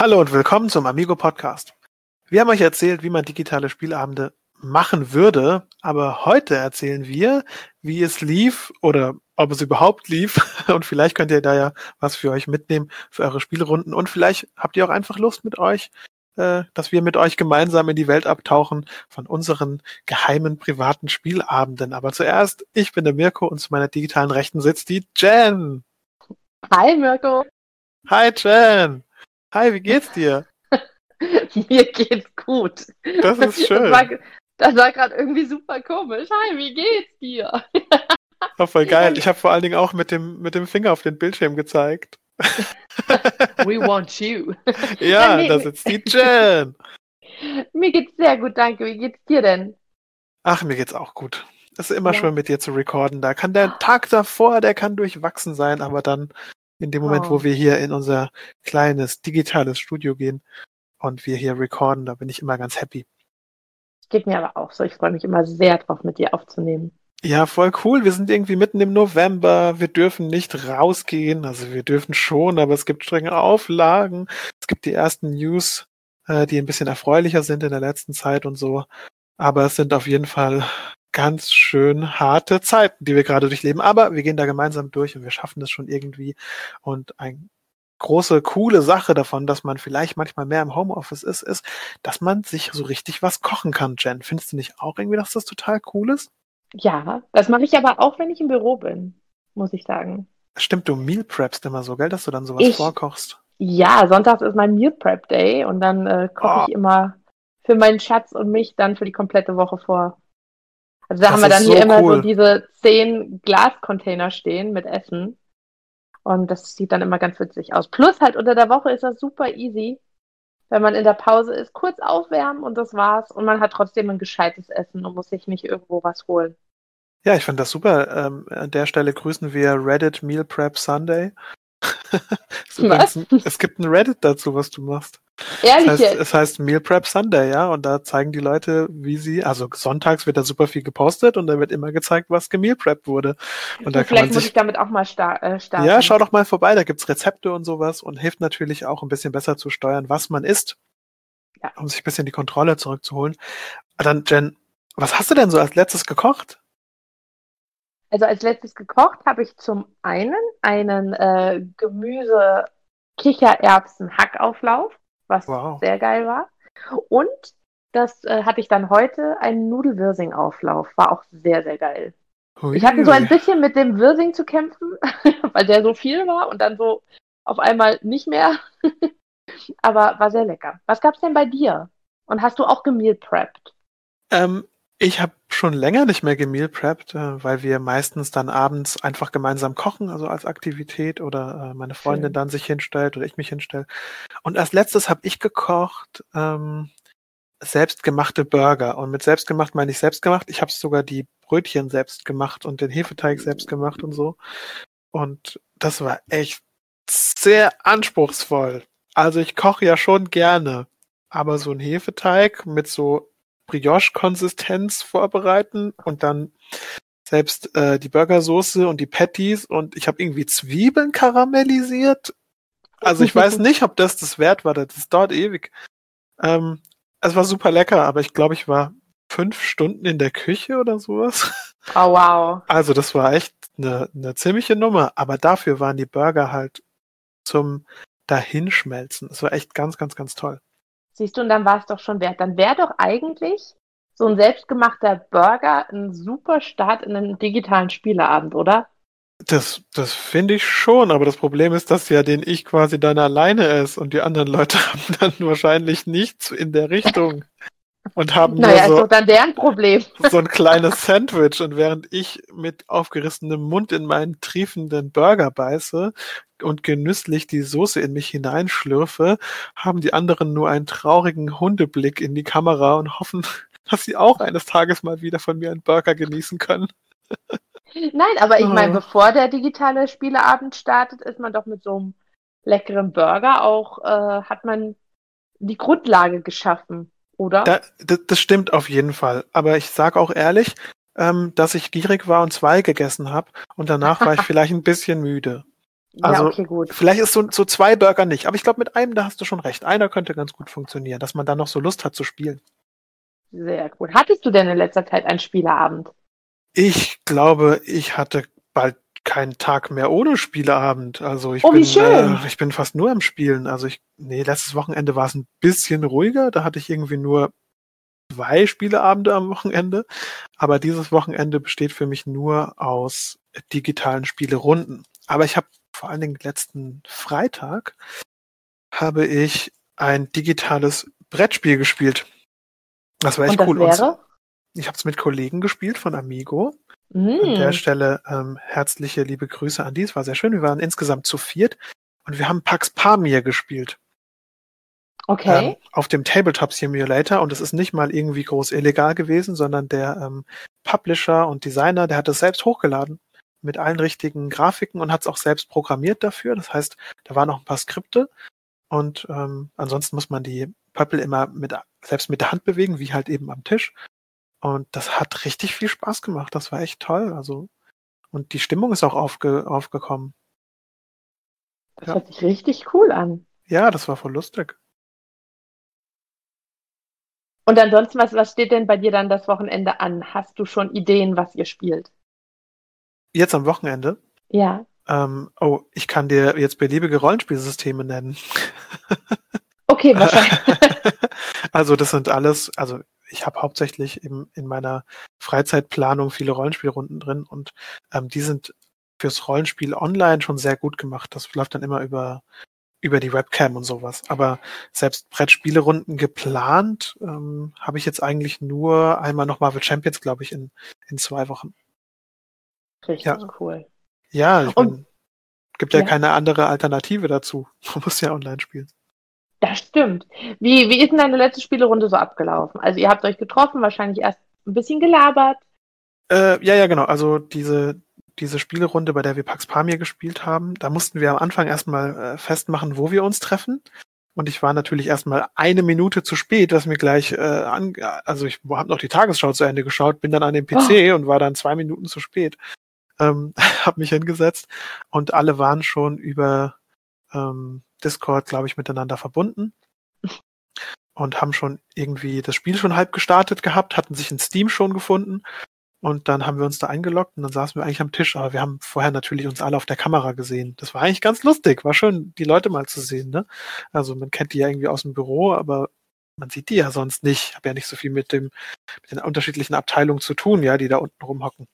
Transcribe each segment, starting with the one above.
Hallo und willkommen zum Amigo Podcast. Wir haben euch erzählt, wie man digitale Spielabende machen würde, aber heute erzählen wir, wie es lief oder ob es überhaupt lief und vielleicht könnt ihr da ja was für euch mitnehmen für eure Spielrunden und vielleicht habt ihr auch einfach Lust mit euch, äh, dass wir mit euch gemeinsam in die Welt abtauchen von unseren geheimen privaten Spielabenden. Aber zuerst, ich bin der Mirko und zu meiner digitalen Rechten sitzt die Jen. Hi Mirko. Hi Jen. Hi, wie geht's dir? Mir geht's gut. Das ist schön. Das war, das war gerade irgendwie super komisch. Hi, wie geht's dir? Oh, voll geil. Ich habe vor allen Dingen auch mit dem, mit dem Finger auf den Bildschirm gezeigt. We want you. Ja, nee, da sitzt die Jen. Mir geht's sehr gut, danke. Wie geht's dir denn? Ach, mir geht's auch gut. Es ist immer ja. schön mit dir zu recorden. Da kann der Tag davor, der kann durchwachsen sein, aber dann in dem Moment, oh. wo wir hier in unser kleines digitales Studio gehen und wir hier recorden, da bin ich immer ganz happy. Geht mir aber auch so. Ich freue mich immer sehr drauf, mit dir aufzunehmen. Ja, voll cool. Wir sind irgendwie mitten im November. Wir dürfen nicht rausgehen. Also wir dürfen schon, aber es gibt strenge Auflagen. Es gibt die ersten News, äh, die ein bisschen erfreulicher sind in der letzten Zeit und so. Aber es sind auf jeden Fall ganz schön harte Zeiten, die wir gerade durchleben. Aber wir gehen da gemeinsam durch und wir schaffen das schon irgendwie. Und ein große, coole Sache davon, dass man vielleicht manchmal mehr im Homeoffice ist, ist, dass man sich so richtig was kochen kann, Jen. Findest du nicht auch irgendwie, dass das total cool ist? Ja, das mache ich aber auch, wenn ich im Büro bin, muss ich sagen. Stimmt, du Meal preppst immer so, gell, dass du dann sowas ich, vorkochst. Ja, Sonntag ist mein Meal Prep Day und dann äh, koche oh. ich immer für meinen Schatz und mich dann für die komplette Woche vor. Also da das haben wir dann hier so immer cool. so diese zehn Glascontainer stehen mit Essen. Und das sieht dann immer ganz witzig aus. Plus halt unter der Woche ist das super easy, wenn man in der Pause ist, kurz aufwärmen und das war's. Und man hat trotzdem ein gescheites Essen und muss sich nicht irgendwo was holen. Ja, ich fand das super. Ähm, an der Stelle grüßen wir Reddit Meal Prep Sunday. es gibt ein Reddit dazu, was du machst. Ehrlich es heißt, jetzt? es heißt Meal Prep Sunday, ja, und da zeigen die Leute, wie sie, also sonntags wird da super viel gepostet und da wird immer gezeigt, was gemeal prep wurde. Und da Vielleicht kann man muss sich, ich damit auch mal star äh, starten. Ja, schau doch mal vorbei, da gibt's Rezepte und sowas und hilft natürlich auch ein bisschen besser zu steuern, was man isst, ja. um sich ein bisschen die Kontrolle zurückzuholen. Dann, Jen, was hast du denn so als letztes gekocht? Also als letztes gekocht habe ich zum einen einen äh, Gemüse Kichererbsen Hackauflauf, was wow. sehr geil war. Und das äh, hatte ich dann heute einen Nudelwirsing Auflauf, war auch sehr sehr geil. Ui. Ich hatte so ein bisschen mit dem Wirsing zu kämpfen, weil der so viel war und dann so auf einmal nicht mehr. Aber war sehr lecker. Was gab's denn bei dir? Und hast du auch gemeal prepped? Ähm, ich habe schon länger nicht mehr gemeal prepped, äh, weil wir meistens dann abends einfach gemeinsam kochen, also als Aktivität oder äh, meine Freundin Schön. dann sich hinstellt oder ich mich hinstelle. Und als letztes habe ich gekocht ähm, selbstgemachte Burger. Und mit selbstgemacht meine ich selbstgemacht. Ich habe sogar die Brötchen selbst gemacht und den Hefeteig selbst gemacht und so. Und das war echt sehr anspruchsvoll. Also ich koche ja schon gerne, aber so ein Hefeteig mit so Brioche-Konsistenz vorbereiten und dann selbst äh, die Burgersoße und die Patties und ich habe irgendwie Zwiebeln karamellisiert. Also ich weiß nicht, ob das das wert war. Das dauert ewig. Ähm, es war super lecker, aber ich glaube, ich war fünf Stunden in der Küche oder sowas. Oh wow. Also das war echt eine, eine ziemliche Nummer. Aber dafür waren die Burger halt zum Dahinschmelzen. Es war echt ganz, ganz, ganz toll. Siehst du, und dann war es doch schon wert. Dann wäre doch eigentlich so ein selbstgemachter Burger ein super Start in einen digitalen Spieleabend, oder? Das, das finde ich schon, aber das Problem ist, dass ja den ich quasi dann alleine esse und die anderen Leute haben dann wahrscheinlich nichts in der Richtung und haben naja, nur so, dann deren Problem. so ein kleines Sandwich und während ich mit aufgerissenem Mund in meinen triefenden Burger beiße, und genüsslich die Soße in mich hineinschlürfe, haben die anderen nur einen traurigen Hundeblick in die Kamera und hoffen, dass sie auch eines Tages mal wieder von mir einen Burger genießen können. Nein, aber ich meine, oh. bevor der digitale Spieleabend startet, ist man doch mit so einem leckeren Burger auch, äh, hat man die Grundlage geschaffen, oder? Da, das, stimmt auf jeden Fall. Aber ich sage auch ehrlich, ähm, dass ich gierig war und zwei gegessen habe und danach war ich vielleicht ein bisschen müde. Also ja, okay, gut. vielleicht ist so, so zwei Burger nicht, aber ich glaube, mit einem, da hast du schon recht. Einer könnte ganz gut funktionieren, dass man dann noch so Lust hat zu spielen. Sehr gut. Hattest du denn in letzter Zeit einen Spieleabend? Ich glaube, ich hatte bald keinen Tag mehr ohne Spieleabend. Also ich oh, bin, äh, ich bin fast nur am Spielen. Also ich, nee, letztes Wochenende war es ein bisschen ruhiger. Da hatte ich irgendwie nur zwei Spieleabende am Wochenende. Aber dieses Wochenende besteht für mich nur aus digitalen Spielerunden. Aber ich habe vor allen Dingen letzten Freitag habe ich ein digitales Brettspiel gespielt. Das war echt Und cool. Wäre? Ich habe es mit Kollegen gespielt von Amigo. Mm. An der Stelle ähm, herzliche liebe Grüße an die. Es war sehr schön. Wir waren insgesamt zu viert und wir haben Pax Pamir gespielt. Okay. Ähm, auf dem Tabletop Simulator und es ist nicht mal irgendwie groß illegal gewesen, sondern der ähm, Publisher und Designer, der hat es selbst hochgeladen mit allen richtigen Grafiken und hat es auch selbst programmiert dafür. Das heißt, da waren noch ein paar Skripte und ähm, ansonsten muss man die Pöppel immer mit, selbst mit der Hand bewegen, wie halt eben am Tisch. Und das hat richtig viel Spaß gemacht. Das war echt toll. Also, und die Stimmung ist auch aufge, aufgekommen. Das ja. hört sich richtig cool an. Ja, das war voll lustig. Und ansonsten, was, was steht denn bei dir dann das Wochenende an? Hast du schon Ideen, was ihr spielt? Jetzt am Wochenende? Ja. Ähm, oh, ich kann dir jetzt beliebige Rollenspielsysteme nennen. Okay, wahrscheinlich. also das sind alles, also ich habe hauptsächlich im, in meiner Freizeitplanung viele Rollenspielrunden drin und ähm, die sind fürs Rollenspiel online schon sehr gut gemacht. Das läuft dann immer über über die Webcam und sowas. Aber selbst Brettspielerunden geplant ähm, habe ich jetzt eigentlich nur einmal noch Marvel Champions, glaube ich, in, in zwei Wochen. Richtig ja. cool. Ja, ich und, mein, gibt ja, ja, keine andere Alternative dazu. Man muss ja online spielen. Das stimmt. Wie, wie ist denn deine letzte Spielerunde so abgelaufen? Also ihr habt euch getroffen, wahrscheinlich erst ein bisschen gelabert. Äh, ja, ja, genau. Also diese, diese Spielerunde, bei der wir Pax Pamir gespielt haben, da mussten wir am Anfang erstmal äh, festmachen, wo wir uns treffen. Und ich war natürlich erstmal eine Minute zu spät, was mir gleich äh, an, also ich habe noch die Tagesschau zu Ende geschaut, bin dann an dem PC oh. und war dann zwei Minuten zu spät. Ähm, habe mich hingesetzt und alle waren schon über ähm, Discord, glaube ich, miteinander verbunden und haben schon irgendwie das Spiel schon halb gestartet gehabt, hatten sich in Steam schon gefunden und dann haben wir uns da eingeloggt und dann saßen wir eigentlich am Tisch, aber wir haben vorher natürlich uns alle auf der Kamera gesehen. Das war eigentlich ganz lustig, war schön, die Leute mal zu sehen. Ne? Also man kennt die ja irgendwie aus dem Büro, aber man sieht die ja sonst nicht. Ich habe ja nicht so viel mit dem mit den unterschiedlichen Abteilungen zu tun, ja, die da unten rumhocken.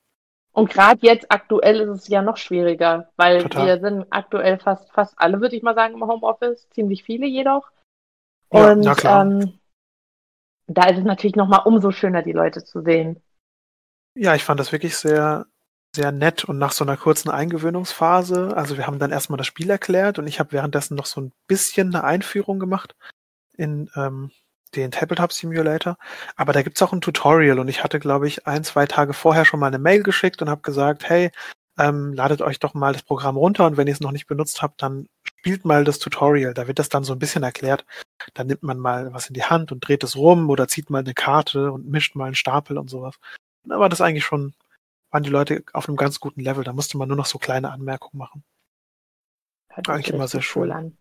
Und gerade jetzt aktuell ist es ja noch schwieriger, weil Total. wir sind aktuell fast, fast alle, würde ich mal sagen, im Homeoffice, ziemlich viele jedoch. Ja, Und ähm, da ist es natürlich nochmal umso schöner, die Leute zu sehen. Ja, ich fand das wirklich sehr, sehr nett und nach so einer kurzen Eingewöhnungsphase, also wir haben dann erstmal das Spiel erklärt und ich habe währenddessen noch so ein bisschen eine Einführung gemacht in ähm, den Tabletop Simulator. Aber da gibt's auch ein Tutorial und ich hatte, glaube ich, ein, zwei Tage vorher schon mal eine Mail geschickt und habe gesagt, hey, ähm, ladet euch doch mal das Programm runter und wenn ihr es noch nicht benutzt habt, dann spielt mal das Tutorial. Da wird das dann so ein bisschen erklärt. Da nimmt man mal was in die Hand und dreht es rum oder zieht mal eine Karte und mischt mal einen Stapel und sowas. Und da war das eigentlich schon, waren die Leute auf einem ganz guten Level. Da musste man nur noch so kleine Anmerkungen machen. Hört eigentlich immer sehr schön. An.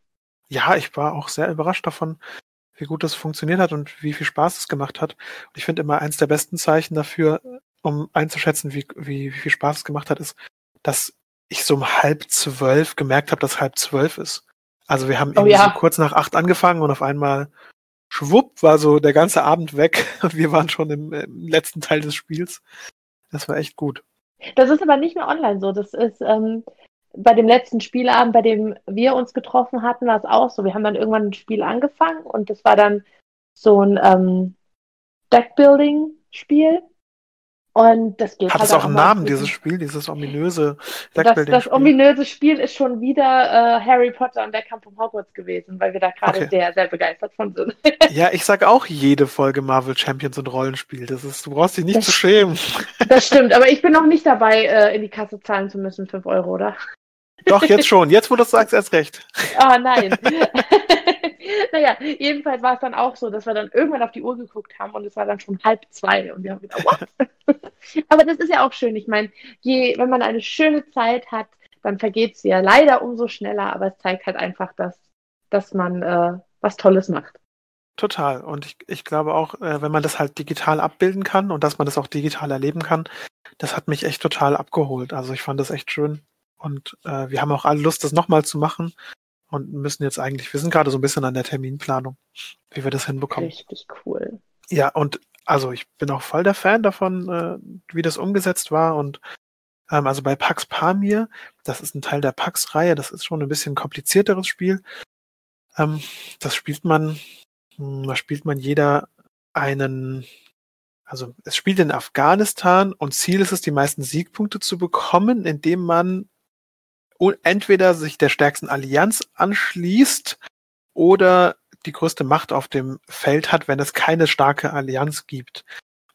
Ja, ich war auch sehr überrascht davon, wie gut das funktioniert hat und wie viel Spaß es gemacht hat. Und ich finde immer eins der besten Zeichen dafür, um einzuschätzen, wie, wie, wie viel Spaß es gemacht hat, ist, dass ich so um halb zwölf gemerkt habe, dass halb zwölf ist. Also wir haben oh, irgendwie ja. so kurz nach acht angefangen und auf einmal schwupp war so der ganze Abend weg und wir waren schon im, im letzten Teil des Spiels. Das war echt gut. Das ist aber nicht mehr online so. Das ist, ähm, bei dem letzten Spielabend, bei dem wir uns getroffen hatten, war es auch so. Wir haben dann irgendwann ein Spiel angefangen und das war dann so ein ähm, Deckbuilding-Spiel. Und das geht Hat halt es auch einen Namen, dieses Spiel, dieses ominöse Deckbuilding-Spiel? Das, das ominöse Spiel ist schon wieder äh, Harry Potter und der Kampf um Hogwarts gewesen, weil wir da gerade okay. sehr, sehr begeistert von sind. ja, ich sage auch jede Folge Marvel Champions und Rollenspiel. Das ist, du brauchst dich nicht das, zu schämen. Das stimmt, aber ich bin noch nicht dabei, äh, in die Kasse zahlen zu müssen, 5 Euro, oder? Doch, jetzt schon. Jetzt, wo du das sagst, erst recht. Oh, nein. naja, jedenfalls war es dann auch so, dass wir dann irgendwann auf die Uhr geguckt haben und es war dann schon halb zwei und wir haben gedacht, what? Aber das ist ja auch schön. Ich meine, je, wenn man eine schöne Zeit hat, dann vergeht es ja leider umso schneller, aber es zeigt halt einfach, dass, dass man äh, was Tolles macht. Total. Und ich, ich glaube auch, äh, wenn man das halt digital abbilden kann und dass man das auch digital erleben kann, das hat mich echt total abgeholt. Also ich fand das echt schön. Und äh, wir haben auch alle Lust, das nochmal zu machen und müssen jetzt eigentlich, wir sind gerade so ein bisschen an der Terminplanung, wie wir das hinbekommen. Richtig cool. Ja, und also ich bin auch voll der Fan davon, äh, wie das umgesetzt war und ähm, also bei Pax Pamir, das ist ein Teil der Pax-Reihe, das ist schon ein bisschen komplizierteres Spiel. Ähm, das spielt man hm, da spielt man jeder einen, also es spielt in Afghanistan und Ziel ist es, die meisten Siegpunkte zu bekommen, indem man entweder sich der stärksten Allianz anschließt oder die größte Macht auf dem Feld hat, wenn es keine starke Allianz gibt.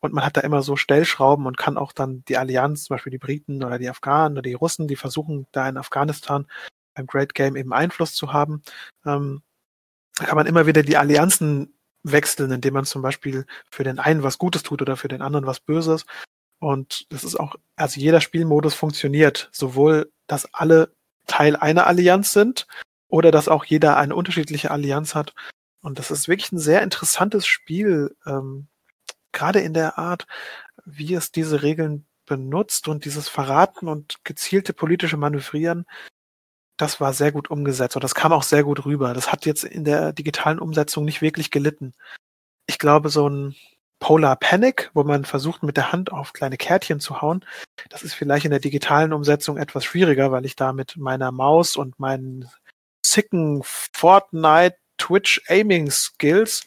Und man hat da immer so Stellschrauben und kann auch dann die Allianz, zum Beispiel die Briten oder die Afghanen oder die Russen, die versuchen da in Afghanistan beim Great Game eben Einfluss zu haben, ähm, kann man immer wieder die Allianzen wechseln, indem man zum Beispiel für den einen was Gutes tut oder für den anderen was Böses. Und das ist auch, also jeder Spielmodus funktioniert, sowohl, dass alle Teil einer Allianz sind oder dass auch jeder eine unterschiedliche Allianz hat. Und das ist wirklich ein sehr interessantes Spiel, ähm, gerade in der Art, wie es diese Regeln benutzt und dieses Verraten und gezielte politische Manövrieren das war sehr gut umgesetzt und das kam auch sehr gut rüber. Das hat jetzt in der digitalen Umsetzung nicht wirklich gelitten. Ich glaube, so ein Polar Panic, wo man versucht, mit der Hand auf kleine Kärtchen zu hauen, das ist vielleicht in der digitalen Umsetzung etwas schwieriger, weil ich da mit meiner Maus und meinen sicken Fortnite Twitch Aiming Skills,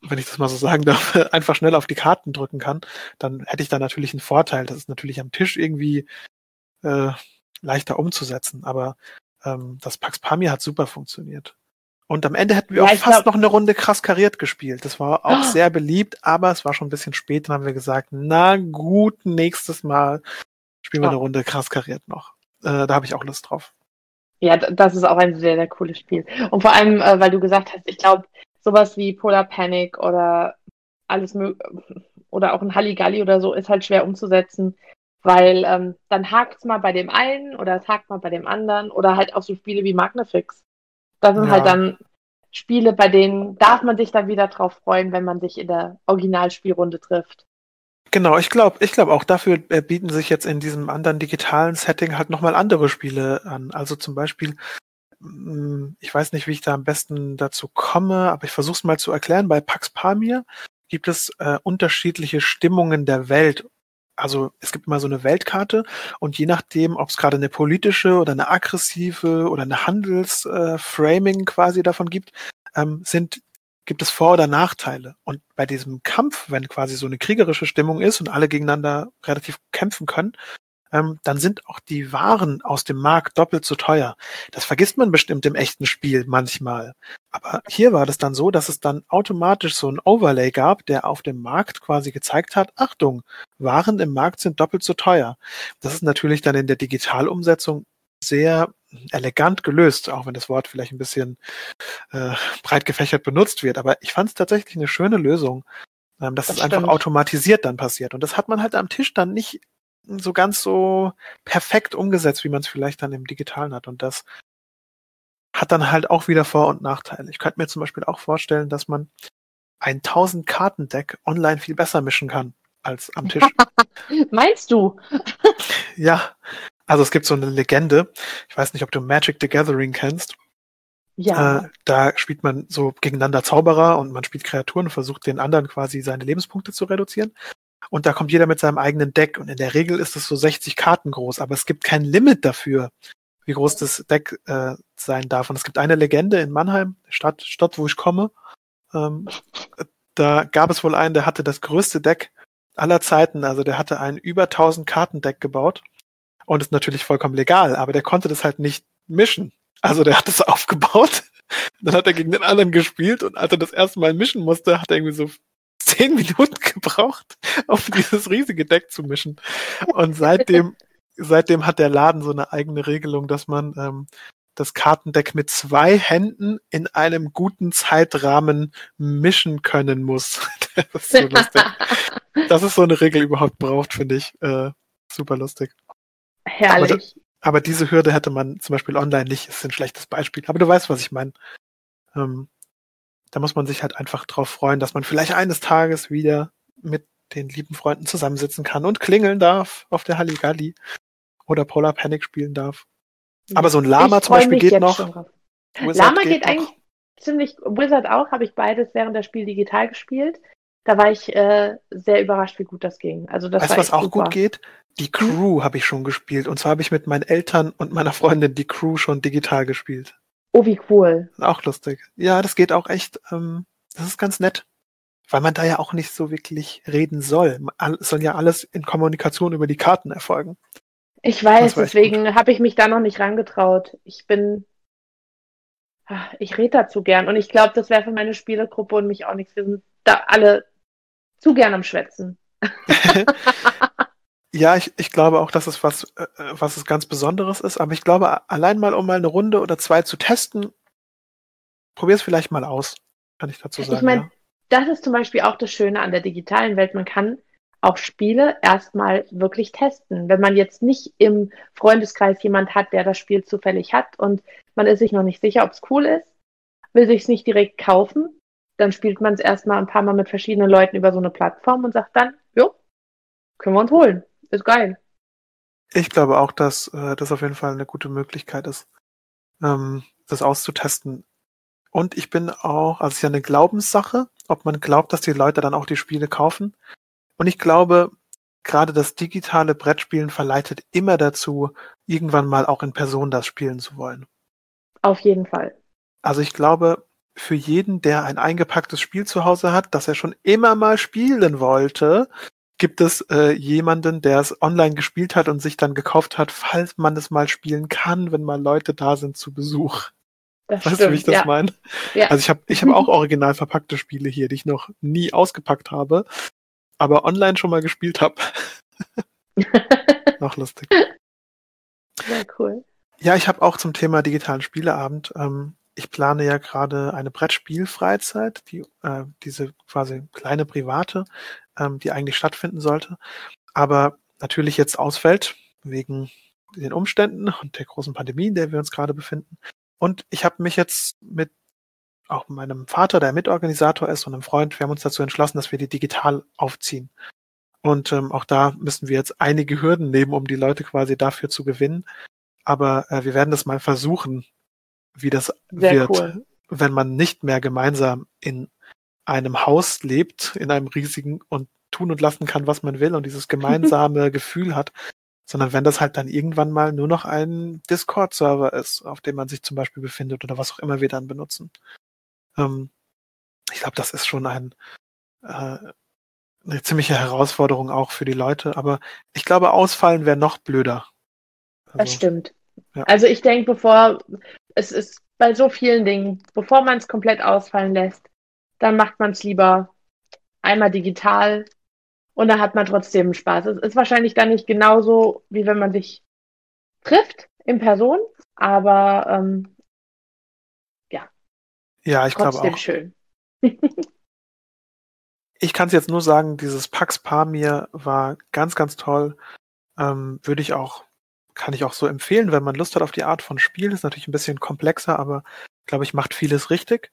wenn ich das mal so sagen darf, einfach schnell auf die Karten drücken kann, dann hätte ich da natürlich einen Vorteil. Das ist natürlich am Tisch irgendwie äh, leichter umzusetzen. Aber ähm, das Pax Pamir hat super funktioniert. Und am Ende hätten wir ja, auch fast glaub... noch eine Runde krass kariert gespielt. Das war auch oh. sehr beliebt, aber es war schon ein bisschen spät. Dann haben wir gesagt, na gut, nächstes Mal spielen wir oh. eine Runde krass kariert noch. Äh, da habe ich auch Lust drauf. Ja, das ist auch ein sehr, sehr cooles Spiel. Und vor allem, äh, weil du gesagt hast, ich glaube, sowas wie Polar Panic oder alles oder auch ein Halligalli oder so ist halt schwer umzusetzen, weil ähm, dann hakt es mal bei dem einen oder es hakt mal bei dem anderen oder halt auch so Spiele wie Magnifix. Das sind halt ja. halt dann Spiele, bei denen darf man sich dann wieder drauf freuen, wenn man sich in der Originalspielrunde trifft. Genau, ich glaube, ich glaube auch dafür äh, bieten sich jetzt in diesem anderen digitalen Setting halt nochmal andere Spiele an. Also zum Beispiel, mm, ich weiß nicht, wie ich da am besten dazu komme, aber ich versuche es mal zu erklären. Bei Pax Pamir gibt es äh, unterschiedliche Stimmungen der Welt also es gibt immer so eine Weltkarte und je nachdem, ob es gerade eine politische oder eine aggressive oder eine Handelsframing äh, quasi davon gibt, ähm, sind gibt es Vor- oder Nachteile. Und bei diesem Kampf, wenn quasi so eine kriegerische Stimmung ist und alle gegeneinander relativ kämpfen können, ähm, dann sind auch die Waren aus dem Markt doppelt so teuer. Das vergisst man bestimmt im echten Spiel manchmal. Aber hier war das dann so, dass es dann automatisch so ein Overlay gab, der auf dem Markt quasi gezeigt hat, Achtung, Waren im Markt sind doppelt so teuer. Das ist natürlich dann in der Digitalumsetzung sehr elegant gelöst, auch wenn das Wort vielleicht ein bisschen äh, breit gefächert benutzt wird. Aber ich fand es tatsächlich eine schöne Lösung, ähm, dass das es einfach automatisiert dann passiert. Und das hat man halt am Tisch dann nicht so ganz so perfekt umgesetzt, wie man es vielleicht dann im Digitalen hat. Und das hat dann halt auch wieder Vor- und Nachteile. Ich könnte mir zum Beispiel auch vorstellen, dass man ein 1000 Kartendeck online viel besser mischen kann als am Tisch. Meinst du? ja, also es gibt so eine Legende. Ich weiß nicht, ob du Magic the Gathering kennst. Ja. Äh, da spielt man so gegeneinander Zauberer und man spielt Kreaturen und versucht den anderen quasi seine Lebenspunkte zu reduzieren. Und da kommt jeder mit seinem eigenen Deck. Und in der Regel ist es so 60 Karten groß, aber es gibt kein Limit dafür, wie groß das Deck äh, sein darf. Und es gibt eine Legende in Mannheim, Stadt, Stadt wo ich komme. Ähm, da gab es wohl einen, der hatte das größte Deck aller Zeiten. Also der hatte ein über 1000 Karten Deck gebaut. Und ist natürlich vollkommen legal, aber der konnte das halt nicht mischen. Also der hat es aufgebaut, dann hat er gegen den anderen gespielt und als er das erste Mal mischen musste, hat er irgendwie so zehn Minuten gebraucht, um dieses riesige Deck zu mischen. Und seitdem, seitdem hat der Laden so eine eigene Regelung, dass man ähm, das Kartendeck mit zwei Händen in einem guten Zeitrahmen mischen können muss. das ist so lustig. Dass es so eine Regel überhaupt braucht, finde ich äh, super lustig. Herrlich. Aber diese Hürde hätte man zum Beispiel online nicht, ist ein schlechtes Beispiel. Aber du weißt, was ich meine. Ähm, da muss man sich halt einfach drauf freuen, dass man vielleicht eines Tages wieder mit den lieben Freunden zusammensitzen kann und klingeln darf auf der Halligalli oder Polar Panic spielen darf. Aber so ein Lama zum Beispiel geht noch. Lama geht, geht eigentlich ziemlich, Wizard auch, habe ich beides während der Spiel digital gespielt. Da war ich äh, sehr überrascht, wie gut das ging. Also das weißt du, was auch super. gut geht? Die hm? Crew habe ich schon gespielt. Und zwar habe ich mit meinen Eltern und meiner Freundin die Crew schon digital gespielt. Oh, wie cool. Auch lustig. Ja, das geht auch echt, ähm, das ist ganz nett. Weil man da ja auch nicht so wirklich reden soll. Es soll ja alles in Kommunikation über die Karten erfolgen. Ich weiß, deswegen habe ich mich da noch nicht rangetraut. Ich bin. Ah, ich rede da zu gern. Und ich glaube, das wäre für meine Spielergruppe und mich auch nichts. Wir sind da alle zu gern am Schwätzen. ja, ich, ich glaube auch, dass es was, äh, was es ganz Besonderes ist. Aber ich glaube, allein mal, um mal eine Runde oder zwei zu testen, probier es vielleicht mal aus. Kann ich dazu sagen. Ich meine, ja. das ist zum Beispiel auch das Schöne an der digitalen Welt. Man kann auch Spiele erstmal wirklich testen. Wenn man jetzt nicht im Freundeskreis jemand hat, der das Spiel zufällig hat und man ist sich noch nicht sicher, ob es cool ist, will sich es nicht direkt kaufen, dann spielt man es erstmal ein paar Mal mit verschiedenen Leuten über so eine Plattform und sagt dann, jo, können wir uns holen. Ist geil. Ich glaube auch, dass äh, das auf jeden Fall eine gute Möglichkeit ist, ähm, das auszutesten. Und ich bin auch, also es ist ja eine Glaubenssache, ob man glaubt, dass die Leute dann auch die Spiele kaufen. Und ich glaube, gerade das digitale Brettspielen verleitet immer dazu, irgendwann mal auch in Person das spielen zu wollen. Auf jeden Fall. Also ich glaube, für jeden, der ein eingepacktes Spiel zu Hause hat, das er schon immer mal spielen wollte, gibt es äh, jemanden, der es online gespielt hat und sich dann gekauft hat, falls man es mal spielen kann, wenn mal Leute da sind zu Besuch. Das weißt stimmt, du, wie ich das ja. meine? Ja. Also ich habe ich hab auch original verpackte Spiele hier, die ich noch nie ausgepackt habe, aber online schon mal gespielt habe. Noch lustig. Sehr cool. Ja, ich habe auch zum Thema digitalen Spieleabend. Ähm, ich plane ja gerade eine Brettspielfreizeit, die äh, diese quasi kleine private, ähm, die eigentlich stattfinden sollte, aber natürlich jetzt ausfällt wegen den Umständen und der großen Pandemie, in der wir uns gerade befinden. Und ich habe mich jetzt mit auch meinem Vater, der Mitorganisator ist, und einem Freund, wir haben uns dazu entschlossen, dass wir die digital aufziehen. Und ähm, auch da müssen wir jetzt einige Hürden nehmen, um die Leute quasi dafür zu gewinnen. Aber äh, wir werden das mal versuchen, wie das Sehr wird, cool. wenn man nicht mehr gemeinsam in einem Haus lebt, in einem riesigen und tun und lassen kann, was man will und dieses gemeinsame Gefühl hat, sondern wenn das halt dann irgendwann mal nur noch ein Discord-Server ist, auf dem man sich zum Beispiel befindet oder was auch immer wir dann benutzen. Ähm, ich glaube, das ist schon ein, äh, eine ziemliche Herausforderung auch für die Leute. Aber ich glaube, ausfallen wäre noch blöder. Also, das stimmt. Ja. Also ich denke, bevor es ist bei so vielen Dingen, bevor man es komplett ausfallen lässt, dann macht man es lieber einmal digital und dann hat man trotzdem Spaß. Es ist wahrscheinlich dann nicht genauso, wie wenn man sich trifft in Person, aber ähm, ja, ich glaube auch. schön. ich kann es jetzt nur sagen, dieses Pax Pamir war ganz, ganz toll. Ähm, Würde ich auch, kann ich auch so empfehlen, wenn man Lust hat auf die Art von Spiel. Ist natürlich ein bisschen komplexer, aber glaube ich, macht vieles richtig.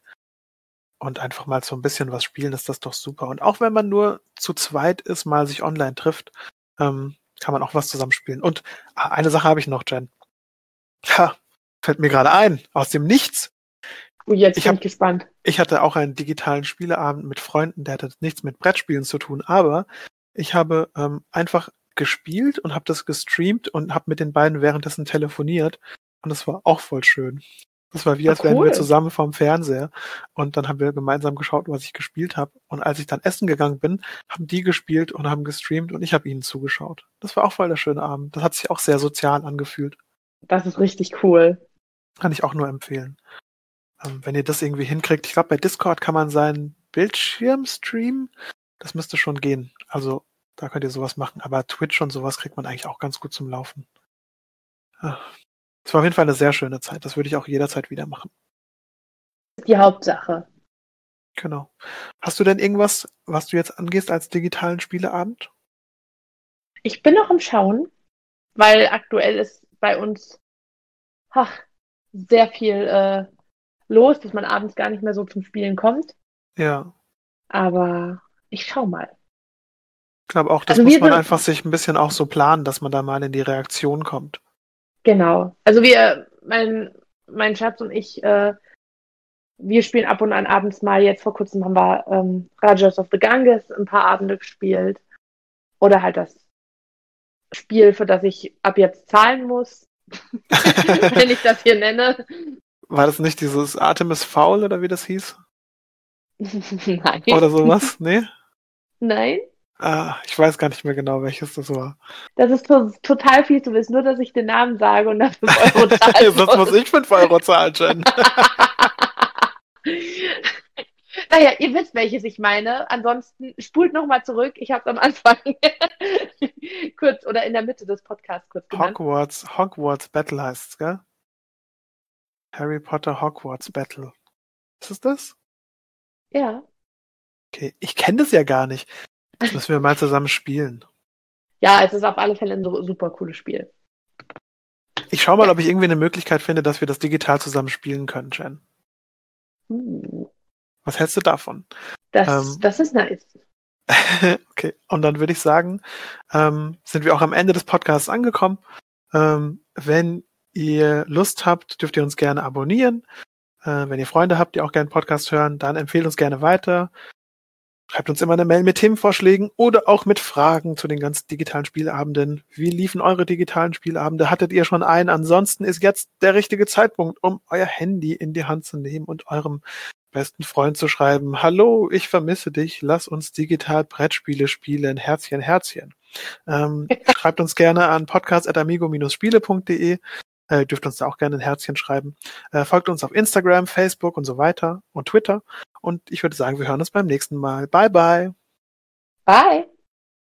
Und einfach mal so ein bisschen was spielen, ist das doch super. Und auch wenn man nur zu zweit ist, mal sich online trifft, ähm, kann man auch was zusammenspielen. Und ah, eine Sache habe ich noch, Jen. Ha, fällt mir gerade ein, aus dem Nichts. Oh, jetzt ich bin hab, ich gespannt. Ich hatte auch einen digitalen Spieleabend mit Freunden, der hatte nichts mit Brettspielen zu tun, aber ich habe ähm, einfach gespielt und habe das gestreamt und habe mit den beiden währenddessen telefoniert und das war auch voll schön. Das war wie, als cool. wären wir zusammen vorm Fernseher und dann haben wir gemeinsam geschaut, was ich gespielt habe. Und als ich dann essen gegangen bin, haben die gespielt und haben gestreamt und ich habe ihnen zugeschaut. Das war auch voll der schöne Abend. Das hat sich auch sehr sozial angefühlt. Das ist richtig cool. Kann ich auch nur empfehlen. Ähm, wenn ihr das irgendwie hinkriegt, ich glaube, bei Discord kann man seinen Bildschirm streamen. Das müsste schon gehen. Also da könnt ihr sowas machen. Aber Twitch und sowas kriegt man eigentlich auch ganz gut zum Laufen. Es war auf jeden Fall eine sehr schöne Zeit. Das würde ich auch jederzeit wieder machen. Die Hauptsache. Genau. Hast du denn irgendwas, was du jetzt angehst als digitalen Spieleabend? Ich bin noch im Schauen, weil aktuell ist bei uns ach, sehr viel äh, los, dass man abends gar nicht mehr so zum Spielen kommt. Ja. Aber ich schau mal. Ich glaube auch, das also muss man einfach sich ein bisschen auch so planen, dass man da mal in die Reaktion kommt. Genau. Also wir, mein, mein Schatz und ich, äh, wir spielen ab und an abends mal. Jetzt vor kurzem haben wir ähm, Rajas of the Ganges ein paar Abende gespielt. Oder halt das Spiel, für das ich ab jetzt zahlen muss, wenn ich das hier nenne. War das nicht dieses Artemis Foul oder wie das hieß? Nein. Oder sowas? Nee? Nein. Ah, ich weiß gar nicht mehr genau, welches das war. Das ist to total viel zu wissen, nur dass ich den Namen sage und dafür 5 Euro zahlen Sonst muss ich 5 Euro zahlen, Jen. naja, ihr wisst, welches ich meine. Ansonsten spult nochmal zurück. Ich habe es am Anfang kurz oder in der Mitte des Podcasts kurz genannt. Hogwarts, Hogwarts Battle heißt es, gell? Harry Potter Hogwarts Battle. Ist es das? Ja. Okay, ich kenne das ja gar nicht. Das müssen wir mal zusammen spielen. Ja, es ist auf alle Fälle ein super cooles Spiel. Ich schaue mal, ob ich irgendwie eine Möglichkeit finde, dass wir das digital zusammen spielen können, Jen. Uh. Was hältst du davon? Das, ähm, das ist nice. okay, und dann würde ich sagen, ähm, sind wir auch am Ende des Podcasts angekommen. Ähm, wenn ihr Lust habt, dürft ihr uns gerne abonnieren. Äh, wenn ihr Freunde habt, die auch gerne Podcast hören, dann empfehlt uns gerne weiter. Schreibt uns immer eine Mail mit Themenvorschlägen oder auch mit Fragen zu den ganzen digitalen Spielabenden. Wie liefen eure digitalen Spielabende? Hattet ihr schon einen? Ansonsten ist jetzt der richtige Zeitpunkt, um euer Handy in die Hand zu nehmen und eurem besten Freund zu schreiben, hallo, ich vermisse dich, lass uns digital Brettspiele spielen, Herzchen, Herzchen. Ähm, schreibt uns gerne an podcast.amigo-spiele.de äh, dürft uns da auch gerne ein Herzchen schreiben. Äh, folgt uns auf Instagram, Facebook und so weiter und Twitter. Und ich würde sagen, wir hören uns beim nächsten Mal. Bye, bye. Bye.